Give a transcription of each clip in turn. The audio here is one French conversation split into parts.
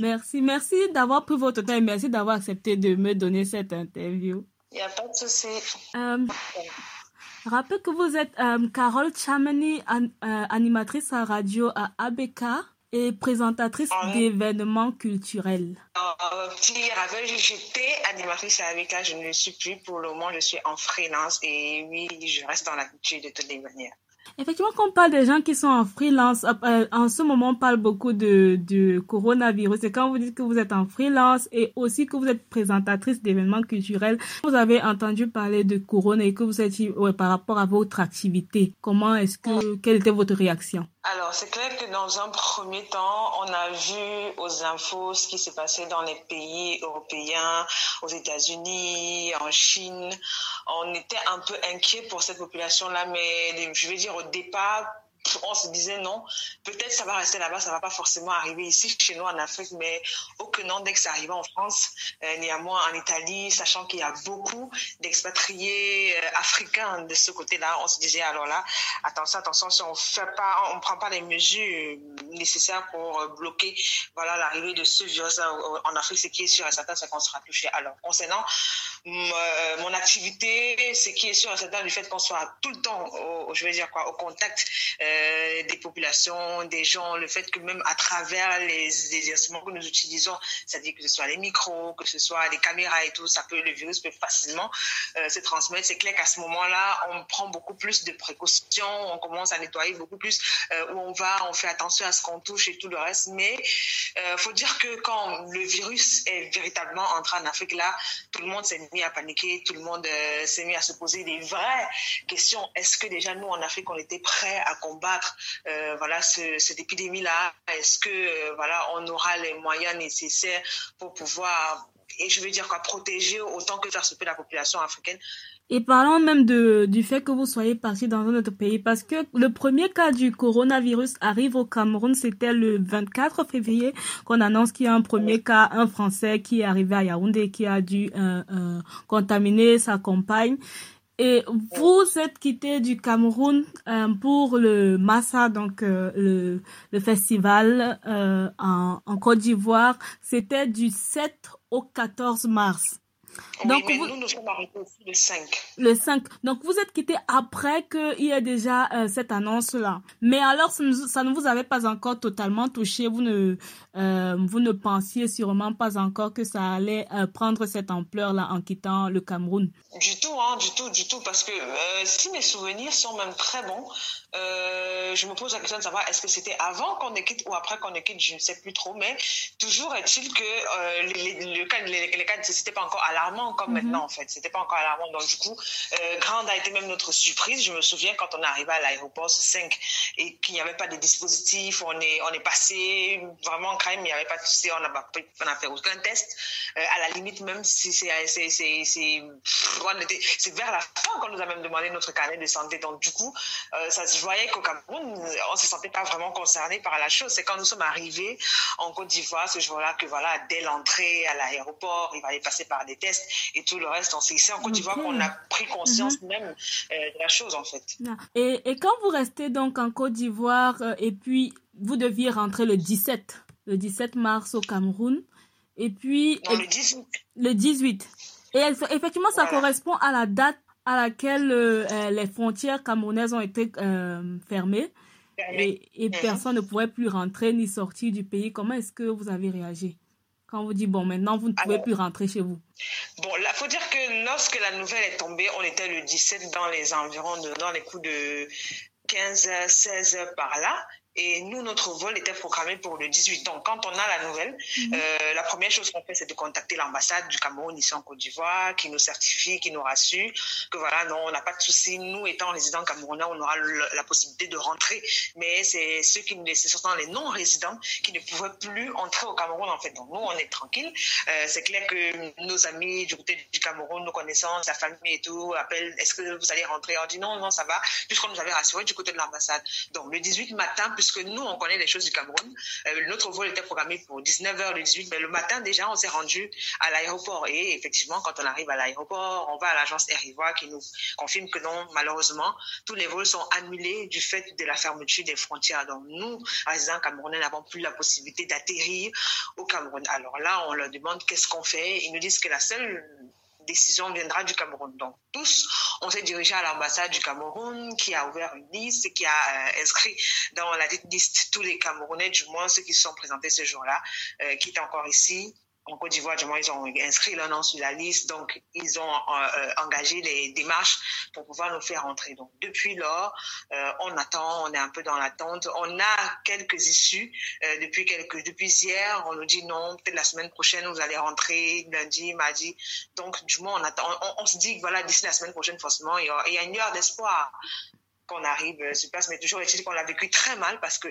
Merci, merci d'avoir pris votre temps et merci d'avoir accepté de me donner cette interview. Il n'y a pas de souci. Euh, rappelle que vous êtes euh, Carole Chamani, an, euh, animatrice à radio à ABK et présentatrice Ah d'événements culturels. Euh, j'étais animatrice à AVK, je ne le suis plus. Pour le moment, je suis en freelance et oui, je reste dans la culture de toutes les manières. Effectivement, quand on parle des gens qui sont en freelance, euh, en ce moment, on parle beaucoup de, de coronavirus. Et quand vous dites que vous êtes en freelance et aussi que vous êtes présentatrice d'événements culturels, vous avez entendu parler de corona et que vous êtes ouais, par rapport à votre activité. Comment est-ce que, quelle était votre réaction? Alors, c'est clair que dans un premier temps, on a vu aux infos ce qui s'est passé dans les pays européens, aux États-Unis, en Chine. On était un peu inquiet pour cette population-là, mais je vais dire au départ, on se disait non, peut-être ça va rester là-bas, ça va pas forcément arriver ici chez nous en Afrique, mais aucun dès que ça arrivait en France, euh, néanmoins en Italie, sachant qu'il y a beaucoup d'expatriés euh, africains de ce côté-là, on se disait alors là, attention, attention, si on fait pas, on prend pas les mesures nécessaires pour euh, bloquer, voilà, l'arrivée de ce virus en Afrique, ce qui est sûr et certain, c'est qu'on sera touché. Alors concernant euh, mon activité, ce qui est sûr et certain du fait qu'on soit tout le temps, au, je vais dire quoi, au contact euh, des populations, des gens, le fait que même à travers les, instruments que nous utilisons, c'est-à-dire que ce soit les micros, que ce soit les caméras et tout, ça peut, le virus peut facilement euh, se transmettre. C'est clair qu'à ce moment-là, on prend beaucoup plus de précautions, on commence à nettoyer beaucoup plus euh, où on va, on fait attention à ce qu'on touche et tout le reste. Mais euh, faut dire que quand le virus est véritablement entré en Afrique, là, tout le monde s'est mis à paniquer, tout le monde euh, s'est mis à se poser des vraies questions. Est-ce que déjà nous en Afrique, on était prêts à combattre euh, voilà ce, cette épidémie-là Est-ce que euh, voilà on aura les moyens nécessaires pour pouvoir et je veux dire quoi protéger autant que faire se peut la population africaine? Et parlons même du fait que vous soyez parti dans un autre pays, parce que le premier cas du coronavirus arrive au Cameroun, c'était le 24 février qu'on annonce qu'il y a un premier cas, un Français qui est arrivé à Yaoundé, qui a dû euh, contaminer sa compagne. Et vous êtes quitté du Cameroun euh, pour le Massa, donc euh, le, festival euh, en, en Côte d'Ivoire. C'était du 7 au 14 mars. Donc, oui, mais vous, nous, nous sommes arrivés aussi le 5. Le 5. Donc, vous êtes quitté après qu'il y ait déjà euh, cette annonce-là. Mais alors, ça ne, ça ne, vous avait pas encore totalement touché. Vous ne, euh, vous ne pensiez sûrement pas encore que ça allait euh, prendre cette ampleur-là en quittant le Cameroun. Du tout, hein, du tout, du tout. Parce que si mes souvenirs sont même très bons, je me pose la question de savoir est-ce que c'était avant qu'on ne quitte ou après qu'on ne quitte, je ne sais plus trop. Mais toujours est-il que les, les, les, les cas, pas encore alarmant comme mm -hmm. maintenant en fait. C'était pas encore alarmant. Donc du coup, euh, grande a été même notre surprise. Je me souviens quand on est arrivé à l'aéroport ce 5 et qu'il n'y avait pas de dispositif, on est on est passé vraiment quand même, il n'y avait pas de souci, on n'a pas on a fait aucun test. Euh, à la limite même si c'est c'est c'est c'est c'est vers la fin qu'on nous a même demandé notre carnet de santé. Donc du coup, euh, ça se voyait qu'au Cameroun, on se sentait pas vraiment concerné par la chose. C'est quand nous sommes arrivés en Côte d'Ivoire ce jour-là que voilà, dès l'entrée à l'aéroport, il fallait passer par des tests et tout le reste. C'est en Côte d'Ivoire okay. qu'on a pris conscience mm -hmm. même euh, de la chose en fait. Et, et quand vous restez donc en Côte d'Ivoire euh, et puis vous deviez rentrer le 17, le 17 mars au Cameroun et puis non, le 18. Le 18. Et effectivement, ça voilà. correspond à la date à laquelle euh, les frontières camerounaises ont été fermées. Et, et -hmm. personne ne pouvait plus rentrer ni sortir du pays. Comment est-ce que vous avez réagi? Quand on vous dit, bon, maintenant, vous ne pouvez Alors, plus rentrer chez vous Bon, il faut dire que lorsque la nouvelle est tombée, on était le 17 dans les environs, de, dans les coups de 15 heures, 16 heures par là. Et nous, notre vol était programmé pour le 18. Donc, quand on a la nouvelle, mm -hmm. euh, la première chose qu'on fait, c'est de contacter l'ambassade du Cameroun ici en Côte d'Ivoire, qui nous certifie, qui nous rassure que voilà, non, on n'a pas de souci. Nous, étant résidents camerounais, on aura le, la possibilité de rentrer. Mais c'est ceux qui nous laissaient, surtout les non-résidents, qui ne pouvaient plus entrer au Cameroun, en fait. Donc, nous, on est tranquille. Euh, c'est clair que nos amis du côté du Cameroun, nos connaissances, la famille et tout, appellent, est-ce que vous allez rentrer? On dit non, non, ça va, puisqu'on nous avait rassuré du côté de l'ambassade. Donc, le 18 matin, puisque nous, on connaît les choses du Cameroun. Euh, notre vol était programmé pour 19h le 18, mais le matin, déjà, on s'est rendu à l'aéroport. Et effectivement, quand on arrive à l'aéroport, on va à l'agence Eriva qui nous confirme que non, malheureusement, tous les vols sont annulés du fait de la fermeture des frontières. Donc, nous, résidents camerounais, n'avons plus la possibilité d'atterrir au Cameroun. Alors là, on leur demande qu'est-ce qu'on fait. Ils nous disent que la seule décision viendra du Cameroun. Donc tous, on s'est dirigé à l'ambassade du Cameroun qui a ouvert une liste, qui a euh, inscrit dans la liste tous les Camerounais, du moins ceux qui se sont présentés ce jour-là, euh, qui étaient encore ici en Côte d'Ivoire, du moins, ils ont inscrit leur nom sur la liste, donc ils ont euh, engagé les démarches pour pouvoir nous faire entrer. Donc depuis lors, euh, on attend, on est un peu dans l'attente. On a quelques issues euh, depuis quelques depuis hier. On nous dit non, peut-être la semaine prochaine vous allez rentrer lundi, mardi. Donc du moins on attend. On, se dit que voilà d'ici la semaine prochaine forcément il y a, il y a une heure d'espoir qu'on arrive sur place, mais toujours est-il qu'on l'a vécu très mal parce que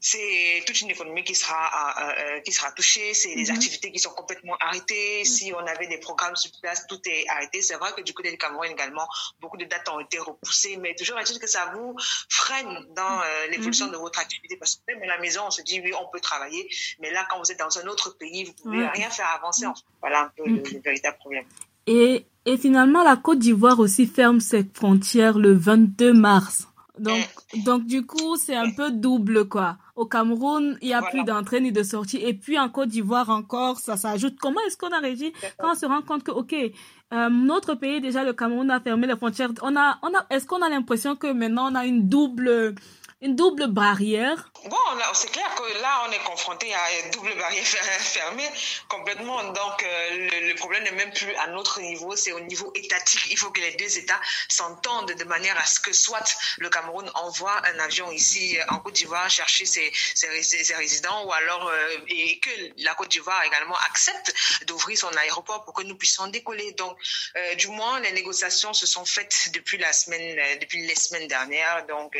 c'est toute une économie qui sera euh, qui sera touchée, c'est des mhm. activités qui sont complètement arrêtées. Mhm. Si on avait des programmes sur place, tout est arrêté. C'est vrai que du côté du Cameroun également, beaucoup de dates ont été repoussées, mais toujours est-il que ça vous freine dans euh, l'évolution mhm. de votre activité parce que même à la maison, on se dit oui, on peut travailler, mais là, quand vous êtes dans un autre pays, vous pouvez rien faire avancer. Voilà un peu le, le véritable problème. Et, et finalement, la Côte d'Ivoire aussi ferme ses frontières le 22 mars. Donc, donc du coup, c'est un peu double, quoi. Au Cameroun, il n'y a plus d'entrée ni de sortie. Et puis en Côte d'Ivoire encore, ça s'ajoute. Comment est-ce qu'on a réagi quand on se rend compte que, OK, euh, notre pays, déjà, le Cameroun a fermé les frontières? On a, on a, est-ce qu'on a l'impression que maintenant on a une double une double barrière Bon, c'est clair que là, on est confronté à une double barrière fermée complètement. Donc, euh, le, problème n'est même plus à notre niveau, c'est au niveau étatique. Il faut que les deux États s'entendent de manière à ce que soit le Cameroun envoie un avion ici euh, en Côte d'Ivoire chercher ses, résidents ou alors euh, et que la Côte d'Ivoire également accepte d'ouvrir son aéroport pour que nous puissions décoller. Donc, du moins, les négociations se sont faites depuis la semaine, depuis les semaines dernières. Donc,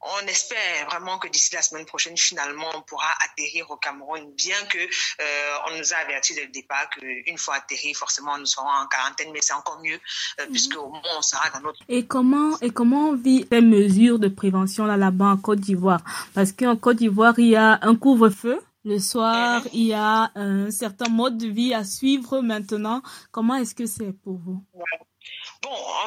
on espère vraiment que d'ici la semaine prochaine, finalement, on pourra atterrir au Cameroun, bien que euh, on nous a averti dès le départ qu'une fois atterri, forcément, nous serons en quarantaine, mais c'est encore mieux, euh, mhm. puisque au moins, on sera dans notre... Et comment, et comment on vit les mesures de prévention là, là-bas en Côte d'Ivoire? Parce qu'en Côte d'Ivoire, il y a un couvre-feu. Le soir, mhm. il y a un certain mode de vie à suivre maintenant. Comment est-ce que c'est pour vous?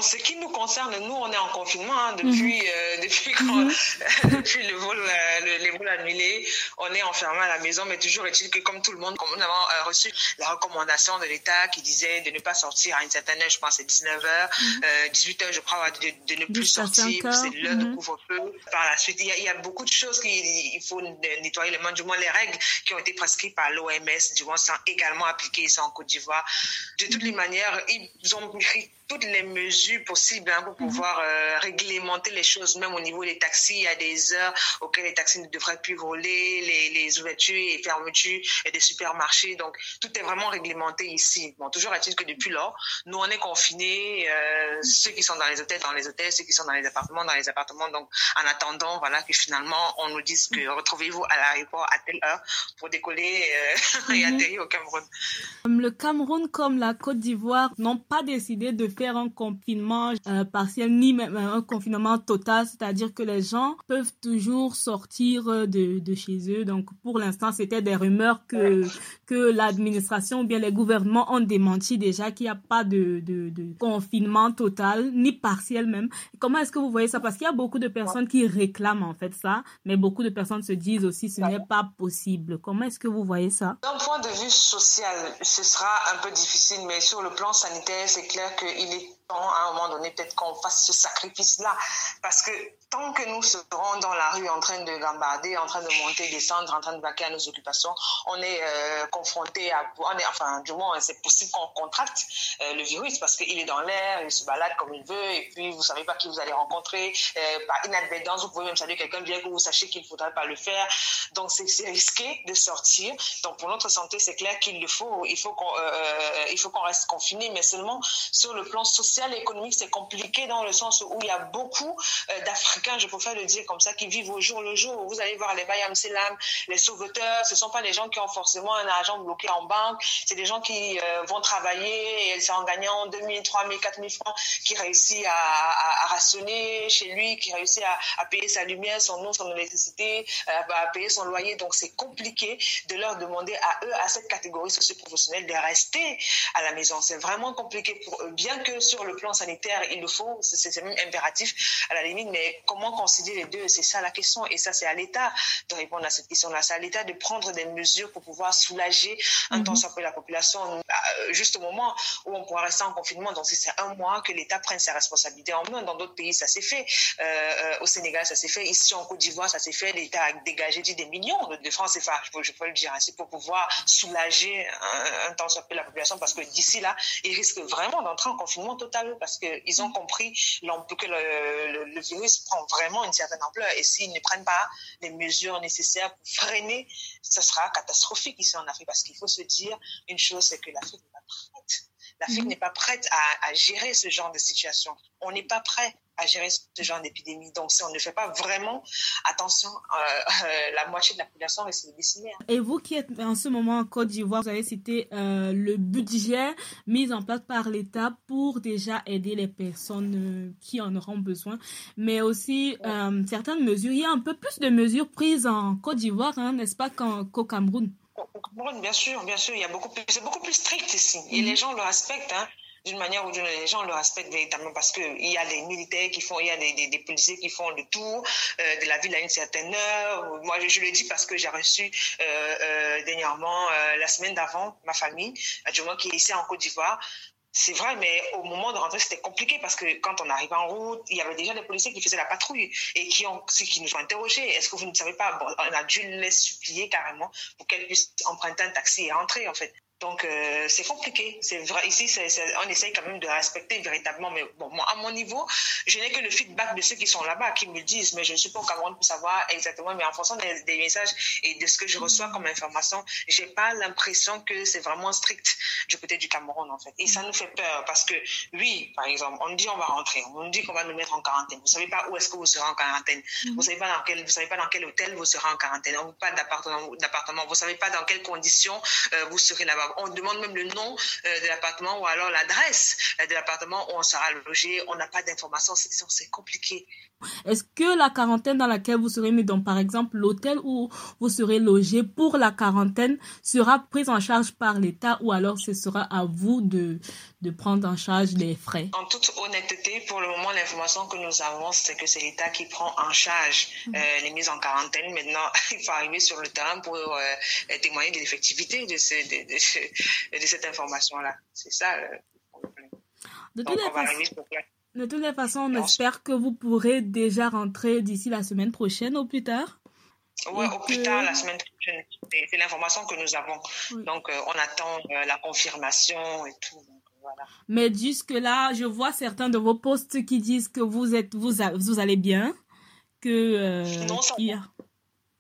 En ce qui nous concerne, nous, on est en confinement hein, depuis, mhm. euh, depuis, quand, mhm. depuis le vol, euh, les vols annulés. On est enfermé à la maison, mais toujours est-il que, comme tout le monde, comme nous avons euh, reçu la recommandation de l'État qui disait de ne pas sortir à une certaine heure, je pense c'est 19h, 18h, je crois, de, de ne plus sortir, c'est l'heure de mhm. couvre-feu. Par la suite, il y, a, il y, a, beaucoup de choses qu'il faut nettoyer les mains, du moins les règles qui ont été prescrites par l'OMS, du moins, sont également appliquées ici en Côte d'Ivoire. De toutes les manières, ils ont toutes les mesures possibles hein, pour mhm. pouvoir euh, réglementer les choses, même au niveau des taxis. Il y a des heures auxquelles les taxis ne devraient plus voler, les, les ouvertures et fermetures des supermarchés. Donc, tout est vraiment réglementé ici. Bon, toujours est-il que depuis lors, nous, on est confinés, euh, mhm. ceux qui sont dans les hôtels, dans les hôtels, ceux qui sont dans les appartements, dans les appartements. Donc, en attendant, voilà, que finalement, on nous dise que mhm. retrouvez-vous à l'aéroport à telle heure pour décoller euh, et atterrir au Cameroun. Le Cameroun, comme la Côte d'Ivoire, n'ont pas décidé de faire un confinement euh, partiel ni même un confinement total, c'est-à-dire que les gens peuvent toujours sortir euh, de, de chez eux. Donc pour l'instant, c'était des rumeurs que que l'administration ou bien les gouvernements ont démenti déjà qu'il n'y a pas de, de, de, confinement total ni partiel même. Comment est-ce que vous voyez ça? Parce qu'il y a beaucoup de personnes qui réclament en fait ça, mais beaucoup de personnes se disent aussi ce n'est pas possible. Comment est-ce que vous voyez ça? D'un point de vue social, ce sera un peu difficile, mais sur le plan sanitaire, c'est clair qu'il est temps à un moment donné peut-être qu'on fasse ce sacrifice-là. Parce que tant que nous serons dans la rue en train de gambarder, en train de monter, descendre, en train de vaquer à nos occupations, on est euh, confronté à, on est, enfin, du moins, c'est possible qu'on contracte euh, le virus parce qu'il est dans l'air, il se balade comme il veut, et puis vous savez pas qui vous allez rencontrer. Euh, par inadvertance, vous pouvez même saluer quelqu'un bien que vous sachiez qu'il ne faudrait pas le faire. Donc, c'est risqué de sortir. Donc, pour notre santé, c'est clair qu'il le faut. Il faut qu'on, qu'on reste confiné, mais seulement sur le plan social social et économique, c'est compliqué dans le sens où il y a beaucoup d'Africains, je préfère le dire comme ça, qui vivent au jour le jour. Vous allez voir les Bayam Selam, les sauveteurs, ce ne sont pas des gens qui ont forcément un argent bloqué en banque, c'est des gens qui vont travailler et c'est en gagnant 2 000, 3 000, 4 000 francs qui réussit à, à, rationner chez lui, qui réussit à, payer sa lumière, son eau, son électricité, à payer son loyer. Donc c'est compliqué de leur demander à eux, à cette catégorie socio-professionnelle, de rester à la maison. C'est vraiment compliqué pour eux, bien que sur le plan sanitaire, il le faut, c'est même impératif à la limite, mais comment concilier les deux? C'est ça la question, et ça c'est à l'État de répondre à cette question-là. C'est à l'État de prendre des mesures pour pouvoir soulager un mm -hmm. temps soit peu la population, euh, juste au moment où on pourra rester en confinement. Donc c'est un mois que l'État prenne ses responsabilités en main. Dans d'autres pays, ça s'est fait. Euh, euh, au Sénégal, ça s'est fait. Ici en Côte d'Ivoire, ça s'est fait. L'État a dégagé des millions de, de francs CFA, je peux, je peux le dire ainsi, pour pouvoir soulager un, un temps soit peu la population, parce que d'ici là, ils risquent vraiment d'entrer en confinement total, parce qu'ils ont compris que le, virus prend vraiment une certaine ampleur. Et s'ils ne prennent pas les mesures nécessaires pour freiner, ce sera catastrophique ici en Afrique, parce qu'il faut se dire une chose, c'est que l'Afrique n'est pas prête. L'Afrique mmh. n'est pas prête à, à, gérer ce genre de situation. On n'est pas prêt à gérer ce genre d'épidémie. Donc, si on ne fait pas vraiment attention, euh, euh, la moitié de la population risque de décimer. Et vous qui êtes en ce moment en Côte d'Ivoire, vous avez cité euh, le budget mis en place par l'État pour déjà aider les personnes qui en auront besoin, mais aussi ouais. certaines mesures. Il y a un peu plus de mesures prises en Côte d'Ivoire, hein, n'est-ce pas, qu'au Cameroun au Cameroun, bien sûr, bien sûr, il y a beaucoup plus, c'est beaucoup plus strict ici. Mm -hmm. Et les gens le respectent, hein d'une manière ou d'une autre, les gens le respectent véritablement parce que il y a des militaires qui font, il y a des, des, des policiers qui font le tour euh, de la ville à une certaine heure. Moi, je, je le dis parce que j'ai reçu euh, euh, dernièrement, la semaine d'avant, ma famille, du moins qui est ici en Côte d'Ivoire. C'est vrai, mais au moment de rentrer, c'était compliqué parce que quand on arrive en route, il y avait déjà des policiers qui faisaient la patrouille et qui, ont, qui nous ont interrogés. Est-ce que vous ne savez pas? Bon, On a dû les supplier carrément pour qu'elles puissent emprunter un taxi et rentrer, en fait. Donc, euh, c'est compliqué. C'est vrai. Ici, c est, c est, on essaye quand même de respecter véritablement. Mais bon, moi, à mon niveau, je n'ai que le feedback de ceux qui sont là-bas, qui me disent, mais je ne suis pas au Cameroun pour savoir exactement. Mais en fonction des, des messages et de ce que je reçois comme information, j'ai pas l'impression que c'est vraiment strict du côté du Cameroun, en fait. Et ça nous fait peur parce que, oui, par exemple, on dit on va rentrer, on dit qu'on va nous mettre en quarantaine. Vous savez pas où est-ce que vous serez en quarantaine. -hmm. Vous savez pas dans quel, vous savez pas dans quel hôtel vous serez en quarantaine. On pas d'appartement, d'appartement. Vous savez pas dans quelles conditions euh, vous serez là-bas on demande même le nom euh, de l'appartement ou alors l'adresse euh, de l'appartement où on sera logé. On n'a pas d'informations, c'est compliqué. Est-ce que la quarantaine dans laquelle vous serez mis, donc par exemple l'hôtel où vous serez logé pour la quarantaine, sera prise en charge par l'État ou alors ce sera à vous de, de prendre en charge les frais? En toute honnêteté, pour le moment, l'information que nous avons, c'est que c'est l'État qui prend en charge euh, les mises en quarantaine. Maintenant, il faut arriver sur le terrain pour euh, témoigner de l'effectivité de, ce, de, de, de, cette information-là. C'est ça le problème. De. De toutes les façons, on espère que vous pourrez déjà rentrer d'ici la semaine prochaine au plus tard. Oui, au plus tard, la semaine prochaine. C'est l'information que nous avons. Oui. Donc, euh, on attend euh, la confirmation et tout. Voilà. Mais jusque-là, je vois certains de vos posts qui disent que vous, êtes, vous, vous allez bien. Que, euh, non, ça va.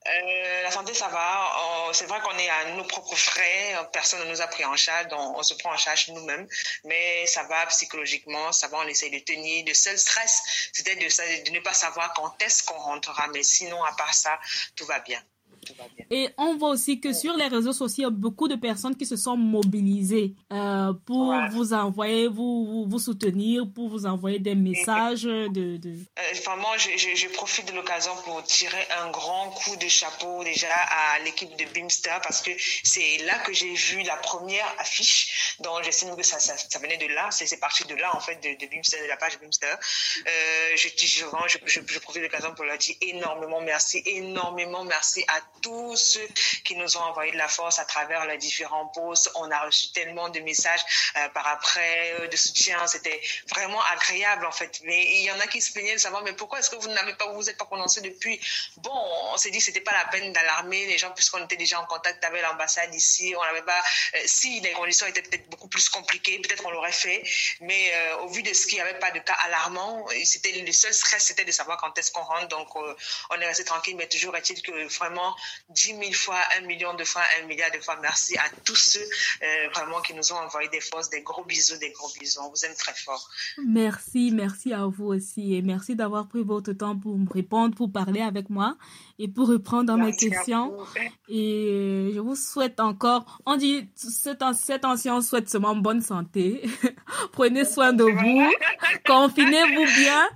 Euh, la santé, ça va. C'est vrai qu'on est à nos propres frais. Personne ne nous a pris en charge. Donc on se prend en charge nous-mêmes. Mais ça va psychologiquement. Ça va, on essaye de tenir. Le seul stress, c'était de, de, ne pas savoir quand est-ce qu'on rentrera. Mais sinon, à part ça, tout va bien. Et on voit aussi que sur les réseaux sociaux, il y a beaucoup de personnes qui se sont mobilisées euh, pour ouais. vous envoyer, vous, vous, vous, soutenir, pour vous envoyer des messages de... de... Euh, vraiment, je, je, je, profite de l'occasion pour tirer un grand coup de chapeau déjà à l'équipe de Beamster parce que c'est là que j'ai vu la première affiche. Donc, j'estime que ça, ça, ça, venait de là. C'est parti de là, en fait, de, de Beamster, de la page Beamster. Euh, je, je, je, je profite de l'occasion pour leur dire énormément merci, énormément merci à tous ceux qui nous ont envoyé de la force à travers les différents posts. On a reçu tellement de messages euh, par après euh, de soutien. C'était vraiment agréable en fait. Mais il y en a qui se plaignaient de savoir mais pourquoi est-ce que vous n'avez pas vous êtes pas prononcé depuis? Bon, on s'est dit que c'était pas la peine d'alarmer les gens puisqu'on était déjà en contact avec l'ambassade ici. On n'avait pas euh, si les conditions étaient peut-être beaucoup plus compliquées, peut-être on l'aurait fait. Mais au vu de ce qu'il n'y avait pas de cas alarmants, c'était le seul stress c'était de savoir quand est-ce qu'on rentre. Donc on est resté tranquille. Mais toujours est-il que vraiment dix mille fois, un million de fois, un milliard de fois merci à tous ceux euh, vraiment qui nous ont envoyé des forces, des gros bisous, des gros bisous. On vous aime très fort. Merci, merci à vous aussi et merci d'avoir pris votre temps pour me répondre, pour parler avec moi et pour reprendre mes questions. Et je vous souhaite encore, on dit, cet, cet ancien souhaite seulement bonne santé. Prenez soin de vous. Confinez-vous bien.